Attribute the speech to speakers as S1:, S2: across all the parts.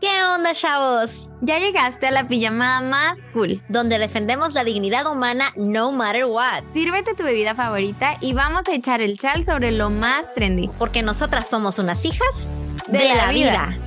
S1: ¿Qué onda, chavos?
S2: Ya llegaste a la pijamada más cool,
S1: donde defendemos la dignidad humana no matter what.
S2: Sírvete tu bebida favorita y vamos a echar el chal sobre lo más trendy.
S1: Porque nosotras somos unas hijas de, la, vida.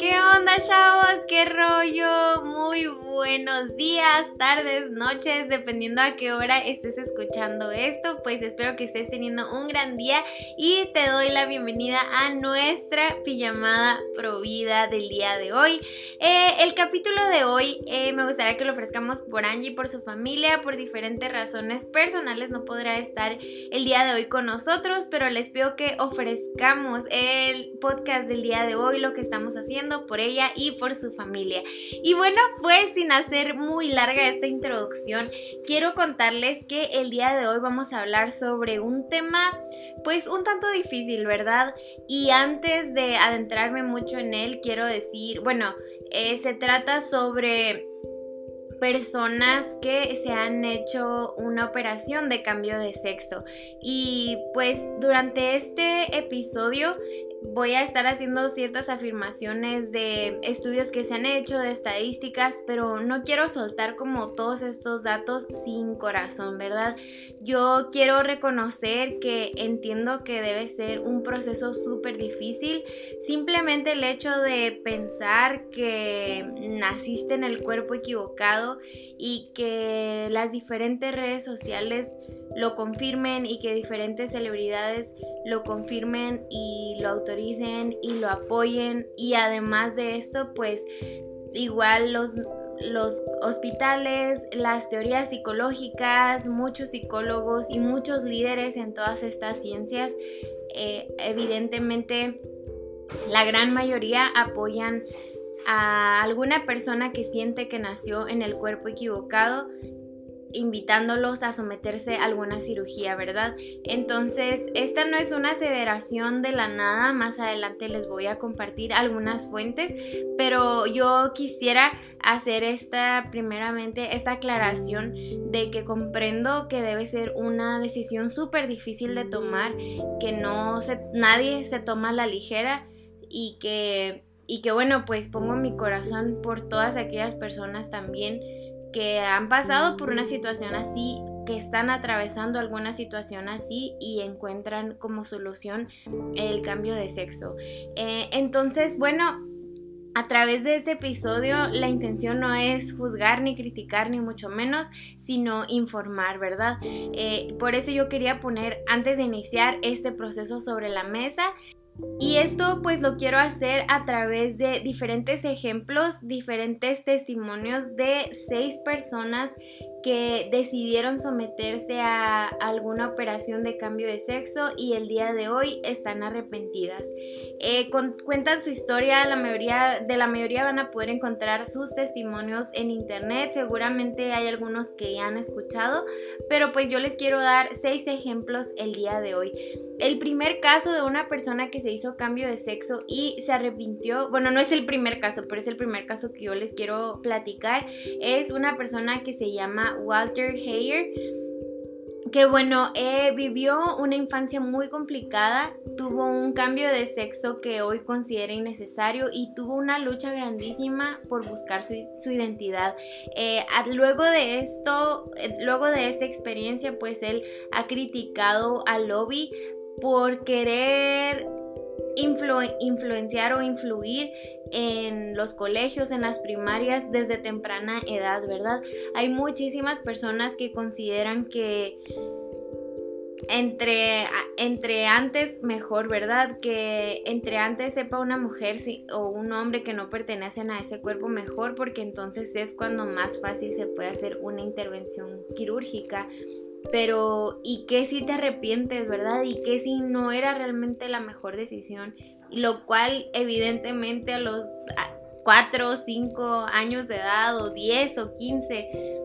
S2: ¿Qué onda, chavos? ¿Qué rollo? Muy buenos días, tardes, noches, dependiendo a qué hora estés escuchando esto. Pues espero que estés teniendo un gran día y te doy la bienvenida a nuestra pijamada provida del día de hoy. Eh, el capítulo de hoy eh, me gustaría que lo ofrezcamos por Angie, por su familia, por diferentes razones personales. No podrá estar el día de hoy con nosotros, pero les pido que ofrezcamos el podcast del día de hoy, lo que estamos haciendo por ella y por su familia. Y bueno, pues sin hacer muy larga esta introducción, quiero contarles que el día de hoy vamos a hablar sobre un tema pues un tanto difícil, ¿verdad? Y antes de adentrarme mucho en él, quiero decir, bueno, eh, se trata sobre personas que se han hecho una operación de cambio de sexo. Y pues durante este episodio voy a estar haciendo ciertas afirmaciones de estudios que se han hecho, de estadísticas, pero no quiero soltar como todos estos datos sin corazón, ¿verdad? Yo quiero reconocer que entiendo que debe ser un proceso súper difícil. Simplemente el hecho de pensar que naciste en el cuerpo equivocado y que las diferentes redes sociales lo confirmen y que diferentes celebridades lo confirmen y lo y lo apoyen. Y además de esto pues igual los los hospitales, las teorías psicológicas, muchos psicólogos y muchos líderes en todas estas ciencias, eh, evidentemente la gran mayoría apoyan a alguna persona que siente que nació en el cuerpo equivocado invitándolos a someterse a alguna cirugía, ¿verdad? Entonces, esta no es una aseveración de la nada, más adelante les voy a compartir algunas fuentes, pero yo quisiera hacer esta, primeramente, esta aclaración de que comprendo que debe ser una decisión súper difícil de tomar, que no nadie se toma a la ligera y que, y que bueno, pues pongo mi corazón por todas aquellas personas también que han pasado por una situación así, que están atravesando alguna situación así y encuentran como solución el cambio de sexo. Eh, entonces, bueno, a través de este episodio la intención no es juzgar ni criticar ni mucho menos, sino informar, ¿verdad? Eh, por eso yo quería poner antes de iniciar este proceso sobre la mesa y esto pues lo quiero hacer a través de diferentes ejemplos, diferentes testimonios de seis personas que decidieron someterse a alguna operación de cambio de sexo y el día de hoy están arrepentidas. Eh, cuentan su historia, la mayoría, de la mayoría van a poder encontrar sus testimonios en internet, seguramente hay algunos que ya han escuchado, pero pues yo les quiero dar seis ejemplos el día de hoy. El primer caso de una persona que se hizo cambio de sexo y se arrepintió, bueno, no es el primer caso, pero es el primer caso que yo les quiero platicar, es una persona que se llama Walter Heyer que bueno, eh, vivió una infancia muy complicada, tuvo un cambio de sexo que hoy considera innecesario y tuvo una lucha grandísima por buscar su, identidad. Eh, luego de esto, eh, luego de esta experiencia, pues él ha criticado al lobby por querer influenciar o influir en los colegios, en las primarias desde temprana edad, ¿verdad? Hay muchísimas personas que consideran que entre, entre antes mejor, ¿verdad? Que entre antes sepa una mujer o un hombre que no pertenecen a ese cuerpo mejor porque entonces es cuando más fácil se puede hacer una intervención quirúrgica. Pero, ¿y qué si te arrepientes, verdad? ¿Y qué si no era realmente la mejor decisión? lo cual evidentemente a los 4 o 5 años de edad o 10 o 15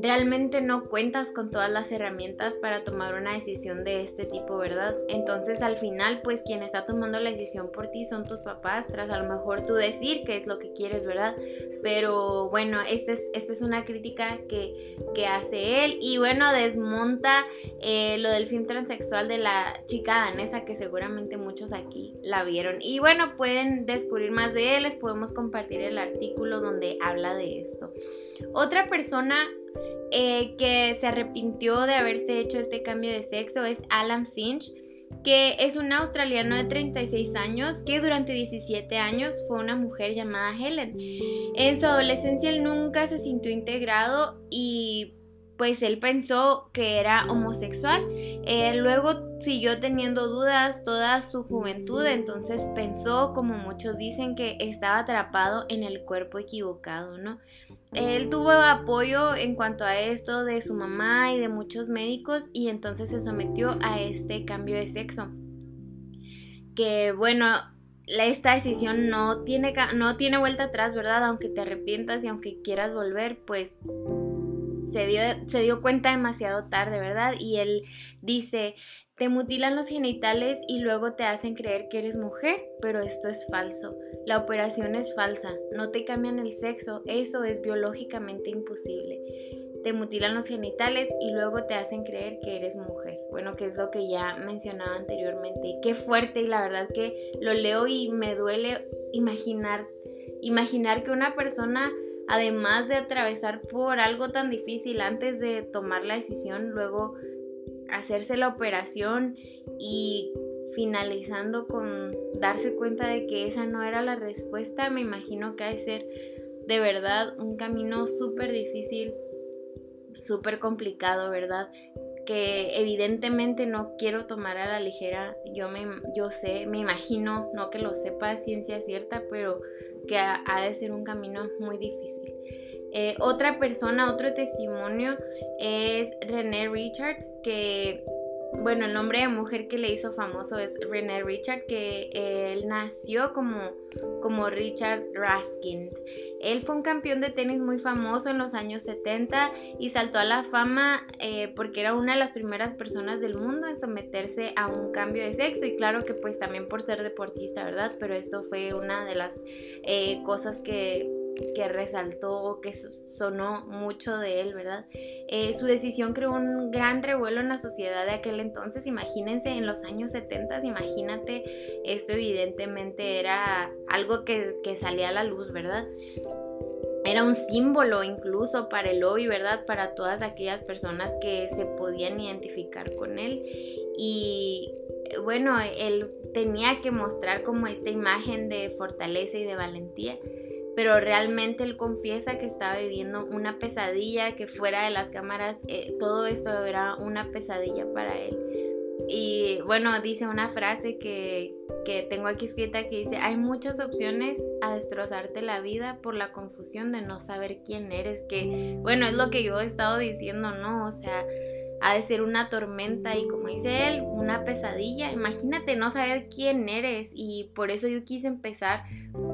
S2: realmente no cuentas con todas las herramientas para tomar una decisión de este tipo, ¿verdad? Entonces al final, pues quien está tomando la decisión por ti son tus papás, tras a lo mejor tú decir qué es lo que quieres, ¿verdad? Pero bueno, esta es, es una crítica que, que hace él y bueno, desmonta eh, lo del film transexual de la chica danesa que seguramente muchos aquí la vieron. Y bueno, pueden descubrir más de él, les podemos compartir el artículo donde habla de esto. Otra persona eh, que se arrepintió de haberse hecho este cambio de sexo es Alan Finch, que es un australiano de 36 años que durante 17 años fue una mujer llamada Helen. En su adolescencia él nunca se sintió integrado y pues él pensó que era homosexual. Eh, luego siguió teniendo dudas toda su juventud, entonces pensó, como muchos dicen, que estaba atrapado en el cuerpo equivocado, ¿no? Él tuvo apoyo en cuanto a esto de su mamá y de muchos médicos y entonces se sometió a este cambio de sexo. Que bueno, esta decisión no tiene, no tiene vuelta atrás, ¿verdad? Aunque te arrepientas y aunque quieras volver, pues se dio, se dio cuenta demasiado tarde, ¿verdad? Y él dice, te mutilan los genitales y luego te hacen creer que eres mujer, pero esto es falso. La operación es falsa, no te cambian el sexo, eso es biológicamente imposible. Te mutilan los genitales y luego te hacen creer que eres mujer. Bueno, que es lo que ya mencionaba anteriormente. Qué fuerte y la verdad que lo leo y me duele imaginar imaginar que una persona además de atravesar por algo tan difícil antes de tomar la decisión, luego hacerse la operación y finalizando con darse cuenta de que esa no era la respuesta, me imagino que ha de ser de verdad un camino súper difícil, súper complicado, ¿verdad? Que evidentemente no quiero tomar a la ligera, yo, me, yo sé, me imagino, no que lo sepa ciencia cierta, pero que ha, de ser un camino muy difícil. Eh, otra persona, otro testimonio es René Richards, que, bueno, el nombre de mujer que le hizo famoso es René Richards, que él nació como, como Richard Raskind. Él fue un campeón de tenis muy famoso en los años 70 y saltó a la fama eh, porque era una de las primeras personas del mundo en someterse a un cambio de sexo y claro que pues también por ser deportista, ¿verdad? Pero esto fue una de las eh, cosas que que resaltó o que sonó mucho de él, ¿verdad? Eh, su decisión creó un gran revuelo en la sociedad de aquel entonces, imagínense en los años 70, imagínate, esto evidentemente era algo que, que salía a la luz, ¿verdad? Era un símbolo incluso para el lobby, ¿verdad? Para todas aquellas personas que se podían identificar con él. Y bueno, él tenía que mostrar como esta imagen de fortaleza y de valentía pero realmente él confiesa que estaba viviendo una pesadilla, que fuera de las cámaras eh, todo esto era una pesadilla para él. Y bueno, dice una frase que, que tengo aquí escrita que dice, hay muchas opciones a destrozarte la vida por la confusión de no saber quién eres, que bueno, es lo que yo he estado diciendo, ¿no? O sea, ha de ser una tormenta y como dice él, una pesadilla. Imagínate no saber quién eres y por eso yo quise empezar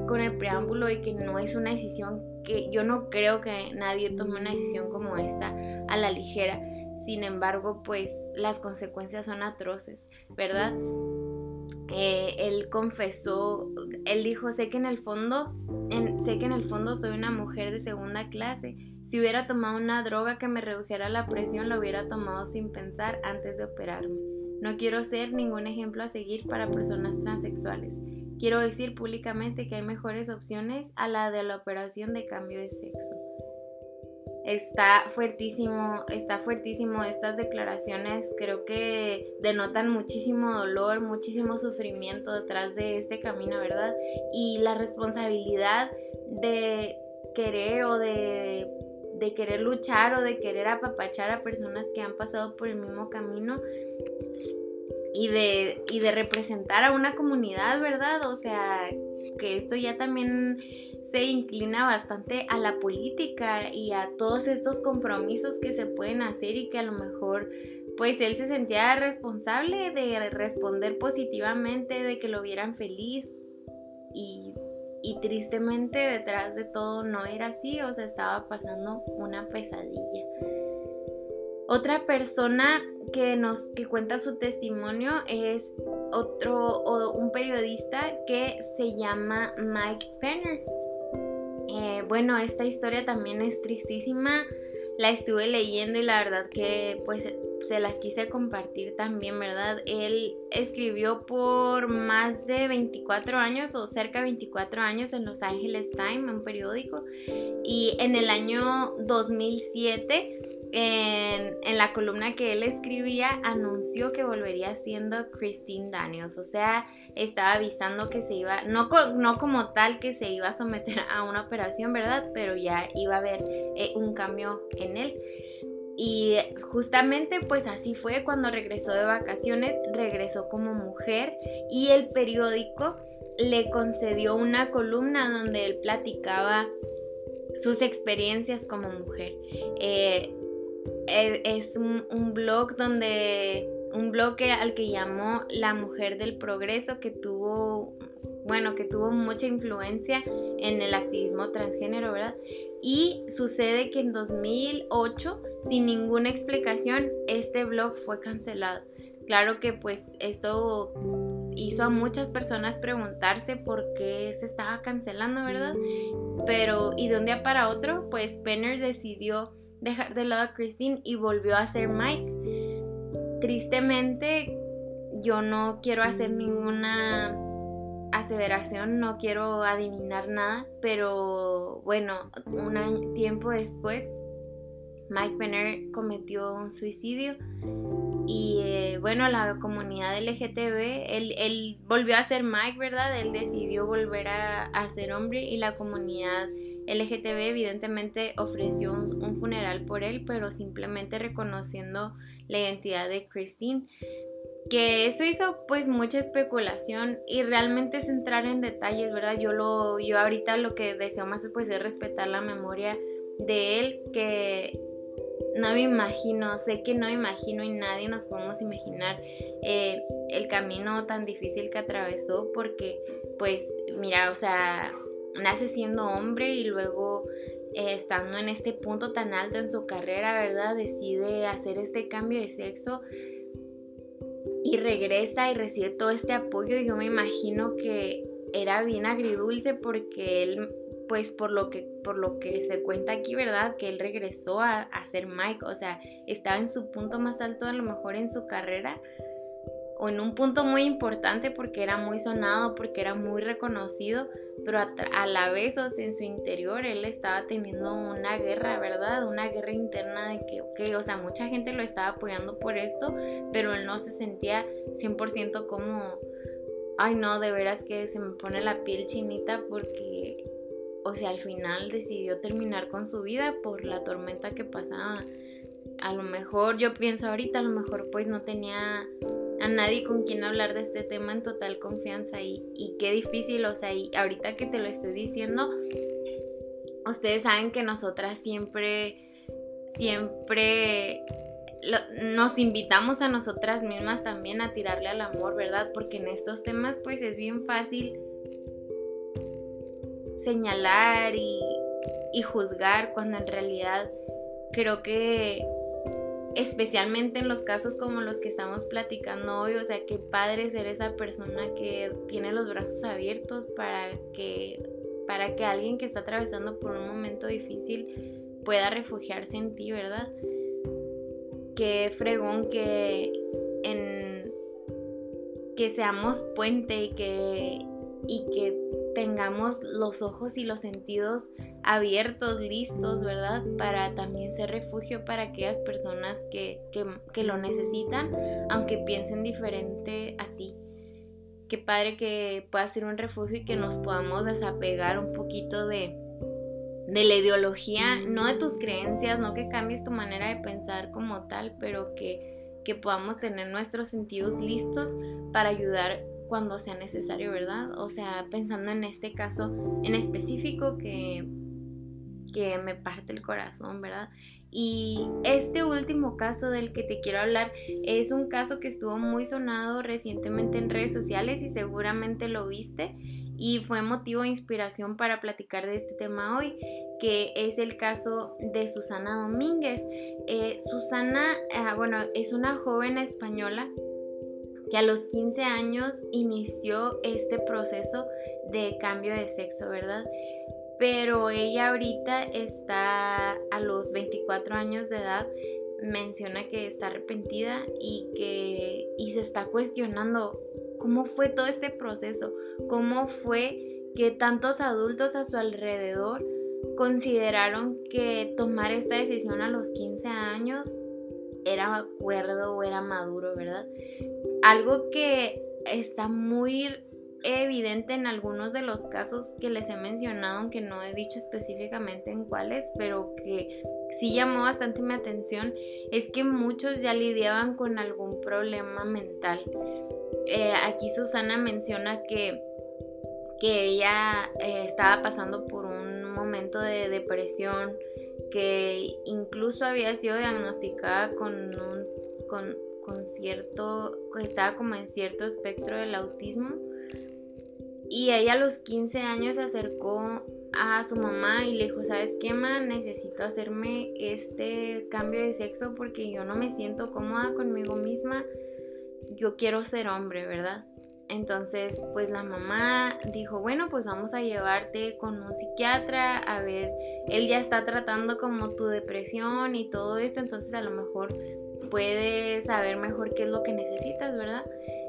S2: con el preámbulo y que no es una decisión que yo no creo que nadie tome una decisión como esta a la ligera. Sin embargo, pues las consecuencias son atroces, ¿verdad? Eh, él confesó, él dijo, sé que en el fondo, sé que en el fondo soy una mujer de segunda clase si hubiera tomado una droga que me redujera la presión, lo hubiera tomado sin pensar antes de operarme. No quiero ser ningún ejemplo a seguir para personas transexuales. Quiero decir públicamente que hay mejores opciones a la de la operación de cambio de sexo. Está fuertísimo, está fuertísimo estas declaraciones. Creo que denotan muchísimo dolor, muchísimo sufrimiento detrás de este camino, ¿verdad? Y la responsabilidad de querer o de de querer luchar o de querer apapachar a personas que han pasado por el mismo camino y de, y de representar a una comunidad, ¿verdad? O sea, que esto ya también se inclina bastante a la política y a todos estos compromisos que se pueden hacer y que a lo mejor pues él se sentía responsable de responder positivamente, de que lo vieran feliz y y tristemente detrás de todo no era así, o sea, estaba pasando una pesadilla. Otra persona que nos que cuenta su testimonio es otro o un periodista que se llama Mike Penner. Eh, bueno, esta historia también es tristísima. La estuve leyendo y la verdad que pues se las quise compartir también, ¿verdad? Él escribió por más de 24 años o cerca de 24 años en Los Angeles Times, un periódico, y en el año 2007 en, la columna que él escribía anunció que volvería siendo Christine Daniels, o sea, estaba avisando que se iba, no, como tal que se iba a someter a una operación, ¿verdad? Pero ya iba a haber eh, un cambio en él. Y justamente pues así fue cuando regresó de vacaciones, regresó como mujer y el periódico le concedió una columna donde él platicaba sus experiencias como mujer. Eh, es un, blog donde un blog al que llamó La Mujer del Progreso que tuvo bueno, que tuvo mucha influencia en el activismo transgénero, ¿verdad? Y sucede que en 2008, sin ninguna explicación, este blog fue cancelado. Claro que pues esto hizo a muchas personas preguntarse por qué se estaba cancelando, ¿verdad? Pero, y de un para otro, pues Penner decidió dejar de lado a Christine y volvió a ser Mike. Tristemente, yo no quiero hacer ninguna aseveración, no quiero adivinar nada, pero bueno, un tiempo después, Mike Penner cometió un suicidio y eh, bueno, la comunidad LGTB, él, él, volvió a ser Mike, ¿verdad? Él decidió volver a, a ser hombre y la comunidad LGTB evidentemente ofreció un, funeral por él, pero simplemente reconociendo la identidad de Christine. Que eso hizo pues mucha especulación y realmente es entrar en detalles, ¿verdad? Yo lo, yo ahorita lo que deseo más es pues es respetar la memoria de él, que no me imagino, sé que no me imagino y nadie nos podemos imaginar eh, el camino tan difícil que atravesó porque pues mira, o sea, nace siendo hombre y luego eh, estando en este punto tan alto en su carrera, ¿verdad? Decide hacer este cambio de sexo y regresa y recibe todo este apoyo. Yo me imagino que era bien agridulce porque él, pues por lo que, por lo que se cuenta aquí, ¿verdad? Que él regresó a, a ser Mike, o sea, estaba en su punto más alto a lo mejor en su carrera o en un punto muy importante porque era muy sonado, porque era muy reconocido, pero a, la vez, o sea, en su interior, él estaba teniendo una guerra, ¿verdad? Una guerra interna de que, ok, o sea, mucha gente lo estaba apoyando por esto, pero él no se sentía 100% como, ay no, de veras que se me pone la piel chinita porque, o sea, al final decidió terminar con su vida por la tormenta que pasaba. A lo mejor, yo pienso ahorita, a lo mejor pues no tenía a nadie con quien hablar de este tema en total confianza y, y qué difícil, o sea, y ahorita que te lo estoy diciendo, ustedes saben que nosotras siempre, siempre nos invitamos a nosotras mismas también a tirarle al amor, ¿verdad? Porque en estos temas pues es bien fácil señalar y, y juzgar cuando en realidad creo que especialmente en los casos como los que estamos platicando hoy, o sea, qué padre ser esa persona que tiene los brazos abiertos para que para que alguien que está atravesando por un momento difícil pueda refugiarse en ti, ¿verdad? Qué fregón que en que seamos puente y que y que tengamos los ojos y los sentidos abiertos, listos, ¿verdad? Para también ser refugio para aquellas personas que, lo necesitan, aunque piensen diferente a ti. Qué padre que pueda ser un refugio y que nos podamos desapegar un poquito de, de la ideología, no de tus creencias, no que cambies tu manera de pensar como tal, pero que, que podamos tener nuestros sentidos listos para ayudar cuando sea necesario, ¿verdad? O sea, pensando en este caso en específico que que me parte el corazón, ¿verdad? Y este último caso del que te quiero hablar es un caso que estuvo muy sonado recientemente en redes sociales y seguramente lo viste. y fue motivo de inspiración para platicar de este tema hoy, que es el caso de Susana Domínguez. Eh, Susana, ah, bueno, es una joven española que a los 15 años inició este proceso de cambio de sexo, ¿verdad? Pero ella ahorita está a los 24 años de edad, menciona que está arrepentida y que y se está cuestionando cómo fue todo este proceso, cómo fue que tantos adultos a su alrededor consideraron que tomar esta decisión a los 15 años era acuerdo o era maduro, ¿verdad? Algo que está muy evidente en algunos de los casos que les he mencionado, aunque no he dicho específicamente en cuáles, pero que sí llamó bastante mi atención, es que muchos ya lidiaban con algún problema mental. Eh, aquí Susana menciona que, que ella eh, estaba pasando por un momento de depresión, que incluso había sido diagnosticada con un, con, cierto, estaba como en cierto espectro del autismo. Y ella a los 15 años se acercó a su mamá y le dijo, ¿sabes qué, ma? Necesito hacerme este cambio de sexo porque yo no me siento cómoda conmigo misma. Yo quiero ser hombre, ¿verdad? Entonces, pues la mamá dijo, bueno, pues vamos a llevarte con un psiquiatra, a ver, él ya está tratando como tu depresión y todo esto, entonces a lo mejor puede saber mejor qué es lo que necesitas, ¿verdad?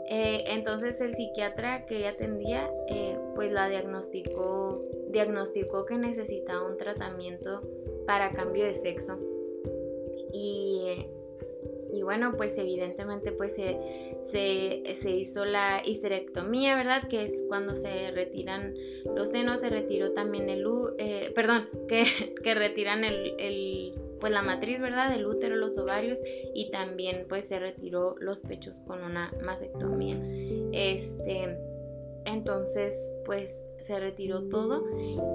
S2: Eh, entonces el psiquiatra que ella atendía, eh, pues la diagnosticó, diagnosticó que necesitaba un tratamiento para cambio de sexo. Y, y bueno, pues evidentemente pues se, se, hizo la histerectomía, ¿verdad? Que es cuando se retiran los senos, se retiró también el... Eh, perdón, que, que retiran el pues la matriz, ¿verdad? Del útero, los ovarios y también pues se retiró los pechos con una mastectomía. Este, entonces pues se retiró todo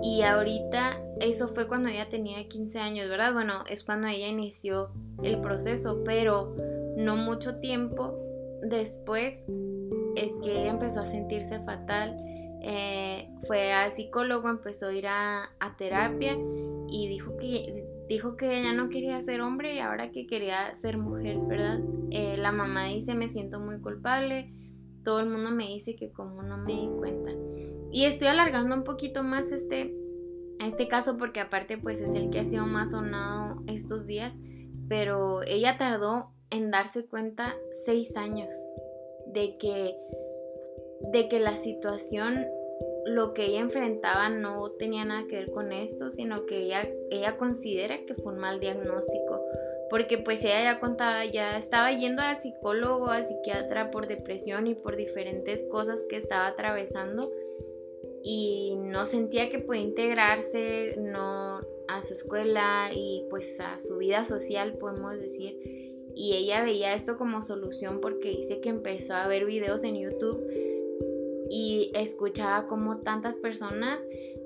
S2: y ahorita eso fue cuando ella tenía 15 años, ¿verdad? Bueno, es cuando ella inició el proceso, pero no mucho tiempo después es que ella empezó a sentirse fatal. Eh, fue al psicólogo, empezó a ir a, terapia y dijo que dijo que ella no quería ser hombre y ahora que quería ser mujer, ¿verdad? Eh, la mamá dice, me siento muy culpable, todo el mundo me dice que como no me di cuenta. Y estoy alargando un poquito más este, este caso porque aparte pues es el que ha sido más sonado estos días, pero ella tardó en darse cuenta seis años de que, de que la situación lo que ella enfrentaba no tenía nada que ver con esto, sino que ella, ella considera que fue un mal diagnóstico, porque pues ella ya contaba, ya estaba yendo al psicólogo, al psiquiatra por depresión y por diferentes cosas que estaba atravesando y no sentía que podía integrarse no a su escuela y pues a su vida social, podemos decir. Y ella veía esto como solución porque dice que empezó a ver videos en YouTube y escuchaba cómo tantas personas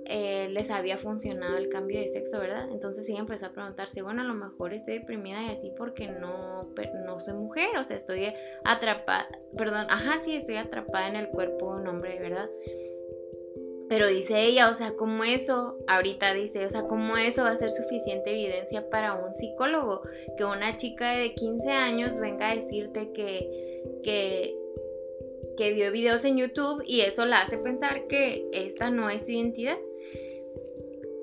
S2: eh, les había funcionado el cambio de sexo, ¿verdad? Entonces ella empezó a preguntarse, bueno, a lo mejor estoy deprimida y así porque no, no soy mujer, o sea, estoy atrapada, perdón, ajá, sí, estoy atrapada en el cuerpo de un hombre, ¿verdad? Pero dice ella, o sea, como eso, ahorita dice, o sea, como eso va a ser suficiente evidencia para un psicólogo, que una chica de 15 años venga a decirte que, que que vio videos en YouTube y eso la hace pensar que esta no es su identidad.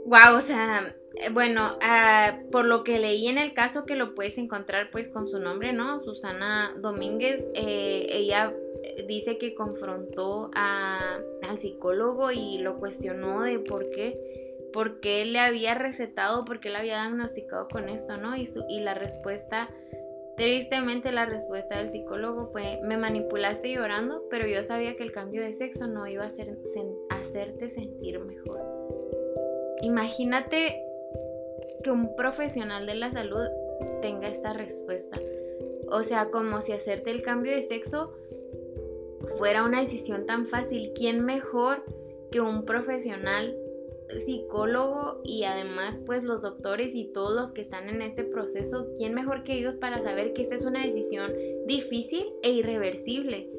S2: Wow, o sea, eh, bueno, ah, por lo que leí en el caso que lo puedes encontrar pues con su nombre, ¿no? Susana Domínguez, eh, ella dice que confrontó al psicólogo y lo cuestionó de por qué, por qué le había recetado, por qué le había diagnosticado con esto, ¿no? Y, su, y la respuesta Tristemente la respuesta del psicólogo fue, me manipulaste llorando, pero yo sabía que el cambio de sexo no iba a hacer, hacerte sentir mejor. Imagínate que un profesional de la salud tenga esta respuesta. O sea, como si hacerte el cambio de sexo fuera una decisión tan fácil. ¿Quién mejor que un profesional psicólogo y además pues los doctores y todos los que están en este proceso, ¿quién mejor que ellos para saber que esta es una decisión difícil e irreversible?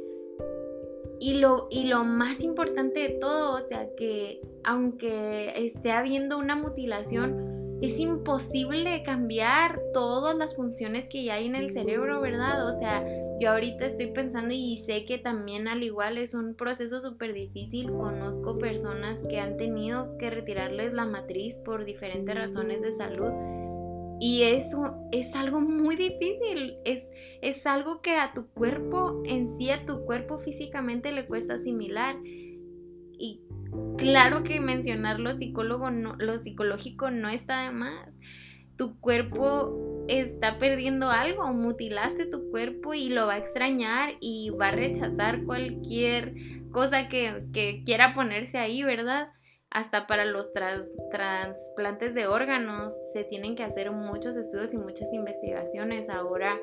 S2: Y lo, y lo más importante de todo, o sea, que aunque esté habiendo una mutilación, es imposible cambiar todas las funciones que ya hay en el cerebro, ¿verdad? O sea, yo ahorita estoy pensando y sé que también al igual es un proceso súper difícil. Conozco personas que han tenido que retirarles la matriz por diferentes razones de salud. Y eso es algo muy difícil. Es, es algo que a tu cuerpo, en sí a tu cuerpo físicamente le cuesta asimilar. Y claro que mencionar lo, psicólogo no, lo psicológico no está de más. Tu cuerpo está perdiendo algo, mutilaste tu cuerpo y lo va a extrañar y va a rechazar cualquier cosa que, quiera ponerse ahí, ¿verdad? Hasta para los trasplantes de órganos se tienen que hacer muchos estudios y muchas investigaciones. Ahora,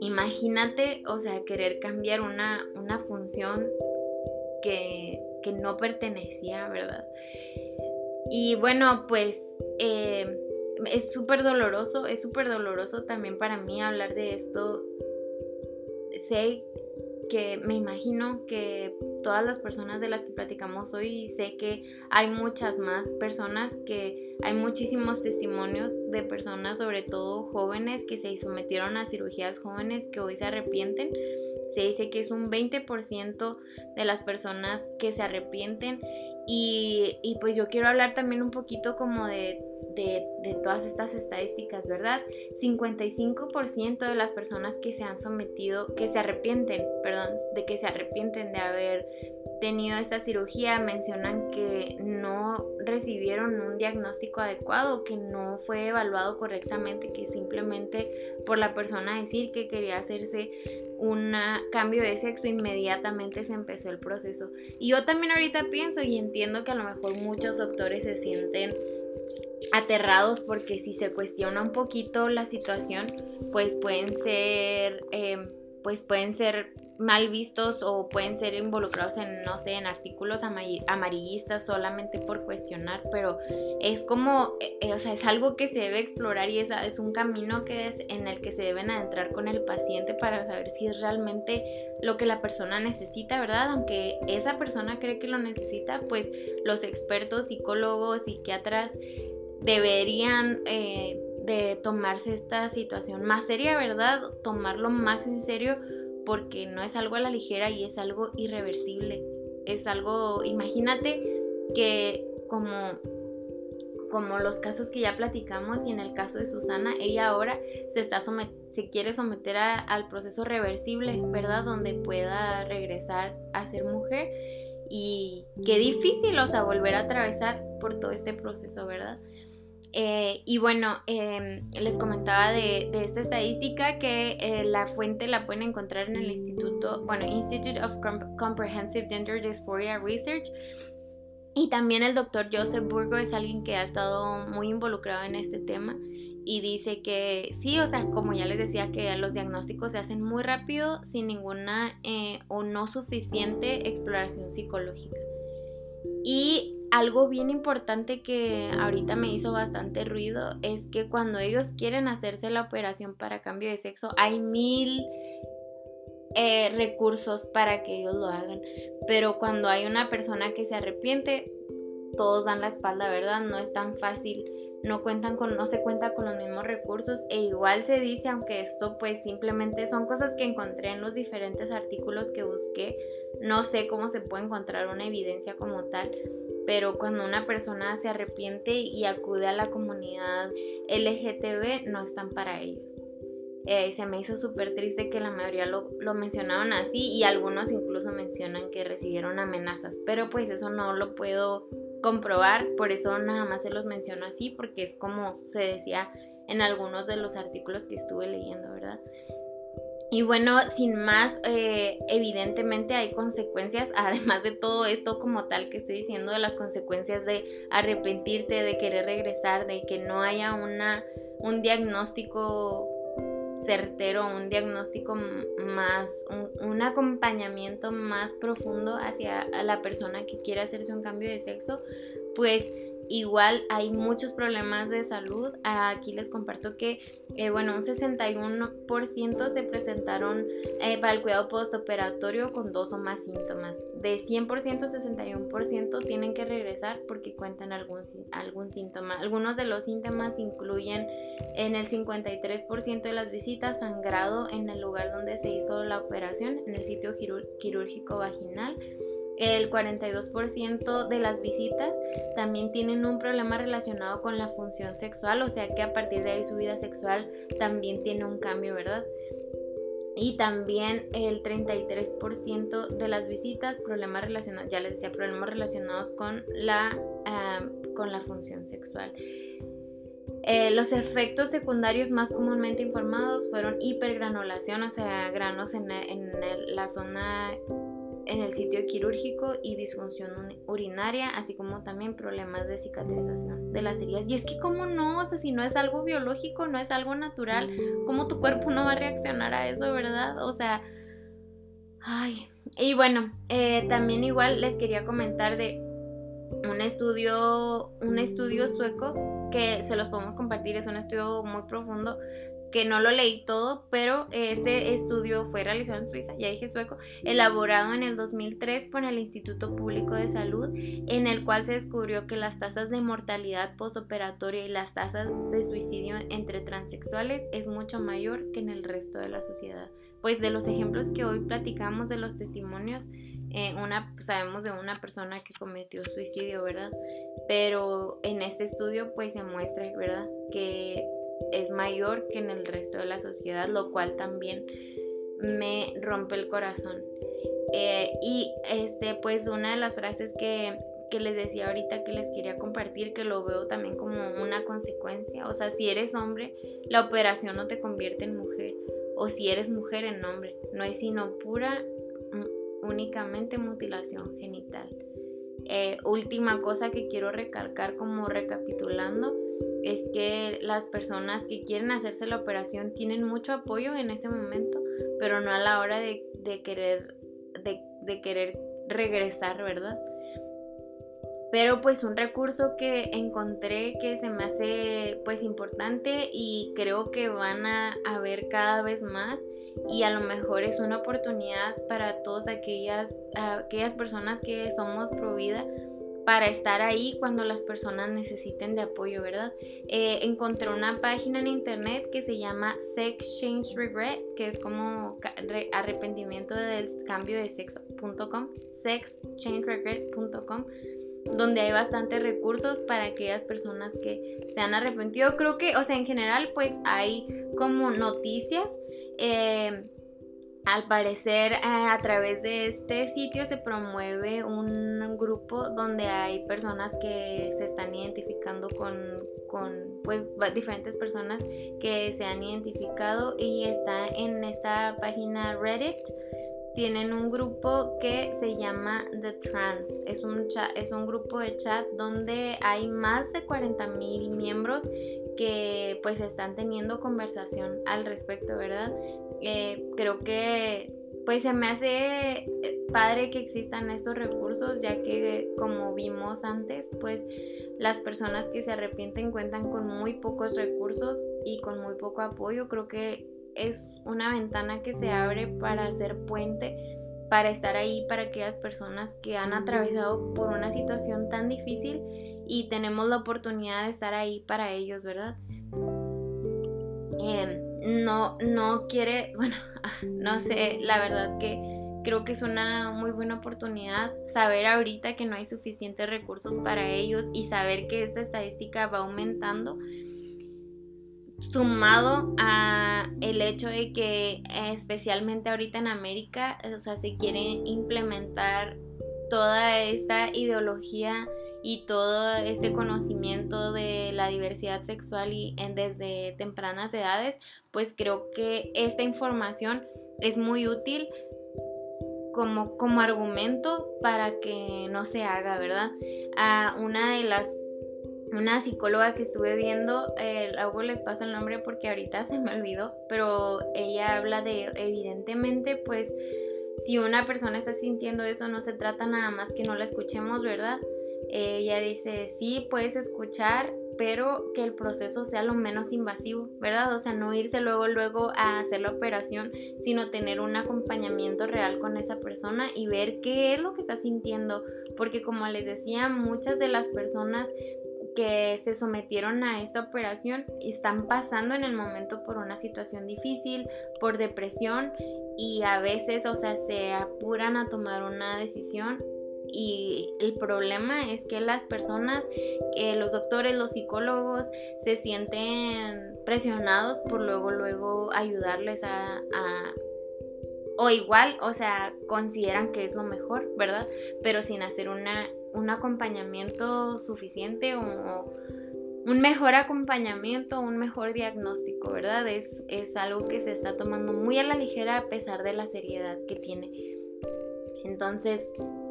S2: imagínate, o sea, querer cambiar una, una función que, que no pertenecía, ¿verdad? Y bueno, pues... Eh, es súper doloroso, es súper doloroso también para mí hablar de esto. Sé que me imagino que todas las personas de las que platicamos hoy, sé que hay muchas más personas, que hay muchísimos testimonios de personas, sobre todo jóvenes, que se sometieron a cirugías jóvenes que hoy se arrepienten. Se dice que es un 20% de las personas que se arrepienten y, y, pues yo quiero hablar también un poquito como de de, todas estas estadísticas, ¿verdad? 55% de las personas que se han sometido, que se arrepienten, perdón, de que se arrepienten de haber tenido esta cirugía, mencionan que no recibieron un diagnóstico adecuado, que no fue evaluado correctamente, que simplemente por la persona decir que quería hacerse un cambio de sexo, inmediatamente se empezó el proceso. Y yo también ahorita pienso y entiendo que a lo mejor muchos doctores se sienten aterrados porque si se cuestiona un poquito la situación, pues pueden ser, eh, pues pueden ser mal vistos o pueden ser involucrados en, no sé, en artículos amarillistas solamente por cuestionar, pero es como, eh, o sea, es algo que se debe explorar y es, es un camino que es en el que se deben adentrar con el paciente para saber si es realmente lo que la persona necesita, ¿verdad? Aunque esa persona cree que lo necesita, pues los expertos, psicólogos, psiquiatras, deberían eh, de tomarse esta situación más seria, ¿verdad? Tomarlo más en serio porque no es algo a la ligera y es algo irreversible. Es algo, imagínate que como como los casos que ya platicamos y en el caso de Susana, ella ahora se está se quiere someter al proceso reversible, ¿verdad? Donde pueda regresar a ser mujer y qué difícil, o sea, volver a atravesar por todo este proceso, ¿verdad? Eh, y bueno, em, les comentaba de, esta estadística que eh, la fuente la pueden encontrar en el Instituto, bueno, Institute of Comprehensive Gender Dysphoria Research. Y también el doctor Joseph Burgo es alguien que ha estado muy involucrado en este tema y dice que sí, o sea, como ya les decía, que los diagnósticos se hacen muy rápido sin ninguna eh, o no suficiente exploración psicológica. Y algo bien importante que ahorita me hizo bastante ruido es que cuando ellos quieren hacerse la operación para cambio de sexo, hay mil eh, recursos para que ellos lo hagan. Pero cuando hay una persona que se arrepiente, todos dan la espalda, ¿verdad? No es tan fácil. No, cuentan con, no se cuenta con los mismos recursos e igual se dice, aunque esto pues simplemente son cosas que encontré en los diferentes artículos que busqué, no sé cómo se puede encontrar una evidencia como tal, pero cuando una persona se arrepiente y acude a la comunidad LGTB, no están para ellos. Eh, se me hizo súper triste que la mayoría lo, lo mencionaron así y algunos incluso mencionan que recibieron amenazas, pero pues eso no lo puedo comprobar, por eso nada más se los menciono así, porque es como se decía en algunos de los artículos que estuve leyendo, ¿verdad? Y bueno, sin más, eh, evidentemente hay consecuencias, además de todo esto como tal que estoy diciendo, de las consecuencias de arrepentirte, de querer regresar, de que no haya una, un diagnóstico certero, un diagnóstico más, un, acompañamiento más profundo hacia la persona que quiere hacerse un cambio de sexo, pues igual hay muchos problemas de salud. Aquí les comparto que, eh, bueno, un 61% se presentaron eh, para el cuidado postoperatorio con dos o más síntomas. De 100%, 61% tienen que regresar porque cuentan algún, algún síntoma. Algunos de los síntomas incluyen en el 53% de las visitas sangrado en el lugar donde se hizo la operación, en el sitio quirúrgico vaginal el 42% de las visitas también tienen un problema relacionado con la función sexual, o sea que a partir de ahí su vida sexual también tiene un cambio, ¿verdad? Y también el 33% de las visitas, problemas relacionados, ya les decía, problemas relacionados con la, con la función sexual. Eh, los efectos secundarios más comúnmente informados fueron hipergranulación, o sea, granos en, en la zona en el sitio quirúrgico y disfunción urinaria, así como también problemas de cicatrización de las heridas. Y es que como no, o sea, si no es algo biológico, no es algo natural, ¿cómo tu cuerpo no va a reaccionar a eso, verdad? O sea, ay. Y bueno, eh, también igual les quería comentar de un estudio, un estudio sueco que se los podemos compartir, es un estudio muy profundo que no lo leí todo, pero este estudio fue realizado en Suiza, ya dije sueco, elaborado en el 2003 por el Instituto Público de Salud, en el cual se descubrió que las tasas de mortalidad postoperatoria y las tasas de suicidio entre transexuales es mucho mayor que en el resto de la sociedad. Pues de los ejemplos que hoy platicamos de los testimonios, eh, una, sabemos de una persona que cometió suicidio, ¿verdad? Pero en este estudio pues se muestra, ¿verdad? Que es mayor que en el resto de la sociedad, lo cual también me rompe el corazón. Eh, y este, pues una de las frases que, que les decía ahorita que les quería compartir, que lo veo también como una consecuencia. O sea, si eres hombre, la operación no te convierte en mujer. O si eres mujer en hombre, no es sino pura, mm, únicamente mutilación genital. Eh, última cosa que quiero recalcar como recapitulando es que las personas que quieren hacerse la operación tienen mucho apoyo en ese momento, pero no a la hora de, querer, de, querer regresar, ¿verdad? Pero pues un recurso que encontré que se me hace pues importante y creo que van a haber cada vez más y a lo mejor es una oportunidad para todas aquellas, aquellas personas que somos pro vida para estar ahí cuando las personas necesiten de apoyo, ¿verdad? Eh, encontré una página en internet que se llama Sex Change Regret, que es como arrepentimiento del cambio de sexo.com, sexchangeregret.com, donde hay bastantes recursos para aquellas personas que se han arrepentido. Creo que, o sea, en general, pues hay como noticias. Eh, al parecer, eh, a través de este sitio se promueve un grupo donde hay personas que se están identificando con, pues, diferentes personas que se han identificado y está en esta página Reddit. Tienen un grupo que se llama The Trans. Es un, es un grupo de chat donde hay más de 40 mil miembros que pues están teniendo conversación al respecto, ¿verdad? Eh, creo que pues se me hace eh, padre que existan estos recursos ya que como vimos antes pues las personas que se arrepienten cuentan con muy pocos recursos y con muy poco apoyo creo que es una ventana que se abre para hacer puente para estar ahí para aquellas personas que han atravesado por una situación tan difícil y tenemos la oportunidad de estar ahí para ellos, ¿verdad? Em, no, no quiere, bueno, no sé, la verdad que creo que es una muy buena oportunidad saber ahorita que no hay suficientes recursos para ellos y saber que esta estadística va aumentando sumado a el hecho de que especialmente ahorita en América, o sea, se quiere implementar toda esta ideología y todo este conocimiento de la diversidad sexual y en, desde tempranas edades, pues creo que esta información es muy útil como, como argumento para que no se haga, ¿verdad? A una de las una psicóloga que estuve viendo, eh, luego les paso el nombre porque ahorita se me olvidó, pero ella habla de, evidentemente, pues si una persona está sintiendo eso, no se trata nada más que no la escuchemos, ¿verdad? Ella dice, sí, puedes escuchar, pero que el proceso sea lo menos invasivo, ¿verdad? O sea, no irse luego, luego a hacer la operación, sino tener un acompañamiento real con esa persona y ver qué es lo que está sintiendo, porque como les decía, muchas de las personas que se sometieron a esta operación están pasando en el momento por una situación difícil, por depresión y a veces, o sea, se apuran a tomar una decisión y el problema es que las personas, los doctores, los psicólogos se sienten presionados por luego, luego ayudarles a, o igual, o sea, consideran que es lo mejor, ¿verdad? Pero sin hacer una, un acompañamiento suficiente o, un mejor acompañamiento, un mejor diagnóstico, ¿verdad? Es, es algo que se está tomando muy a la ligera a pesar de la seriedad que tiene. Entonces,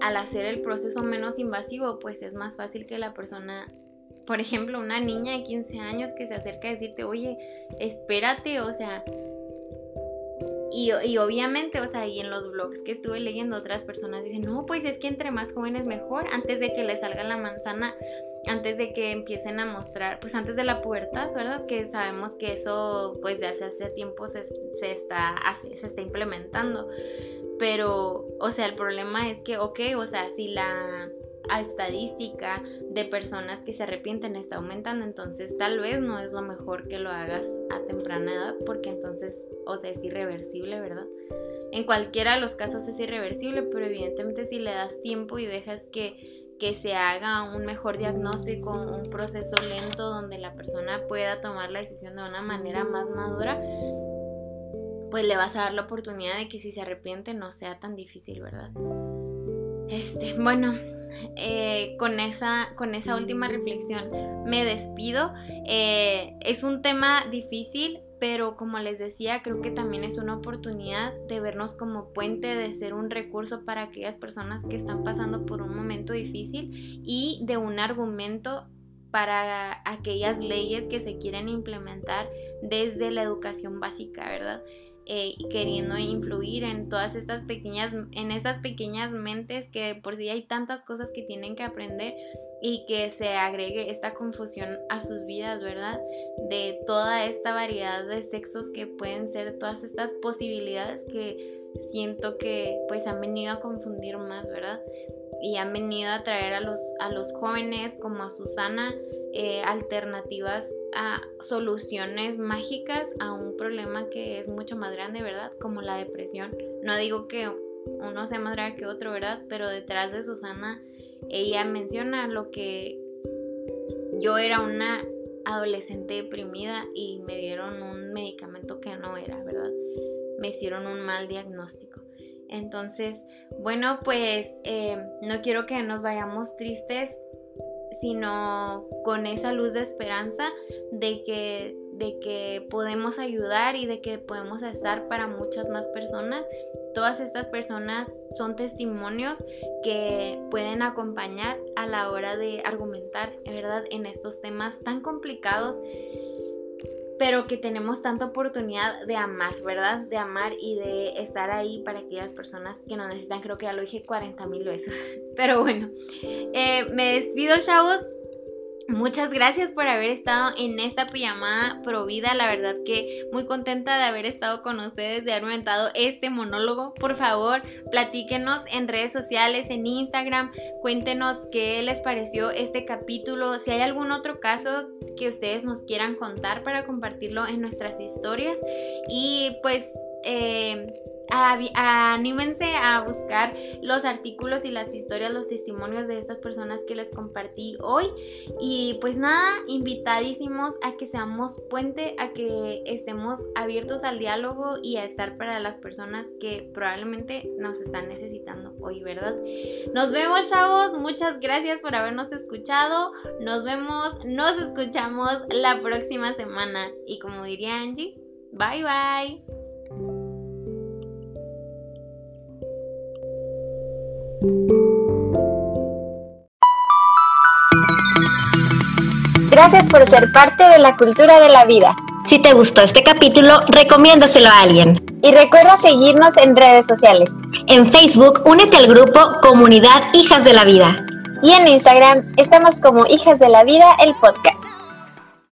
S2: al hacer el proceso menos invasivo, pues es más fácil que la persona, por ejemplo, una niña de 15 años que se acerca a decirte, oye, espérate, o sea, y, obviamente, o sea, y en los blogs que estuve leyendo, otras personas dicen, no, pues es que entre más jóvenes mejor, antes de que le salga la manzana, antes de que empiecen a mostrar, pues antes de la pubertad, ¿verdad? Que sabemos que eso, pues de hace, hace tiempo se, se está, se está implementando. Pero, o sea, el problema es que, ok, o sea, si la estadística de personas que se arrepienten está aumentando, entonces tal vez no es lo mejor que lo hagas a temprana edad, porque entonces, o sea, es irreversible, ¿verdad? En cualquiera de los casos es irreversible, pero evidentemente si le das tiempo y dejas que, que se haga un mejor diagnóstico, un proceso lento donde la persona pueda tomar la decisión de una manera más madura, pues le vas a dar la oportunidad de que si se arrepiente no sea tan difícil, ¿verdad? Este, bueno, eh, con, esa, con esa última reflexión me despido. Eh, es un tema difícil, pero como les decía, creo que también es una oportunidad de vernos como puente, de ser un recurso para aquellas personas que están pasando por un momento difícil y de un argumento para aquellas leyes que se quieren implementar desde la educación básica, ¿verdad? Eh, queriendo influir en todas estas pequeñas, en estas pequeñas mentes que por sí hay tantas cosas que tienen que aprender y que se agregue esta confusión a sus vidas, ¿verdad? De toda esta variedad de sexos que pueden ser todas estas posibilidades que siento que pues han venido a confundir más, ¿verdad? Y han venido a traer a los, a los jóvenes como a Susana eh, alternativas a soluciones mágicas a un problema que es mucho más grande, ¿verdad? Como la depresión. No digo que uno sea más grande que otro, ¿verdad? Pero detrás de Susana, ella menciona lo que yo era una adolescente deprimida y me dieron un medicamento que no era, ¿verdad? Me hicieron un mal diagnóstico. Entonces, bueno, pues eh, no quiero que nos vayamos tristes sino con esa luz de esperanza de que, de que podemos ayudar y de que podemos estar para muchas más personas. Todas estas personas son testimonios que pueden acompañar a la hora de argumentar, ¿verdad? En estos temas tan complicados pero que tenemos tanta oportunidad de amar, ¿verdad? De amar y de estar ahí para aquellas personas que nos necesitan. Creo que ya lo dije 40 mil veces. Pero bueno, eh, me despido, chavos. Muchas gracias por haber estado en esta pijamada provida. La verdad que muy contenta de haber estado con ustedes, de haber aumentado este monólogo. Por favor, platíquenos en redes sociales, en Instagram. Cuéntenos qué les pareció este capítulo. Si hay algún otro caso que ustedes nos quieran contar para compartirlo en nuestras historias. Y pues... Eh, anímense a buscar los artículos y las historias, los testimonios de estas personas que les compartí hoy. Y pues nada, invitadísimos a que seamos puente, a que estemos abiertos al diálogo y a estar para las personas que probablemente nos están necesitando hoy, ¿verdad? Nos vemos, chavos. Muchas gracias por habernos escuchado. Nos vemos, nos escuchamos la próxima semana. Y como diría Angie, bye bye.
S1: Gracias por ser parte de la cultura de la vida.
S3: Si te gustó este capítulo, recomiéndaselo a alguien.
S1: Y recuerda seguirnos en redes sociales.
S3: En Facebook, únete al grupo Comunidad Hijas de la Vida.
S2: Y en Instagram estamos como Hijas de la Vida, el podcast.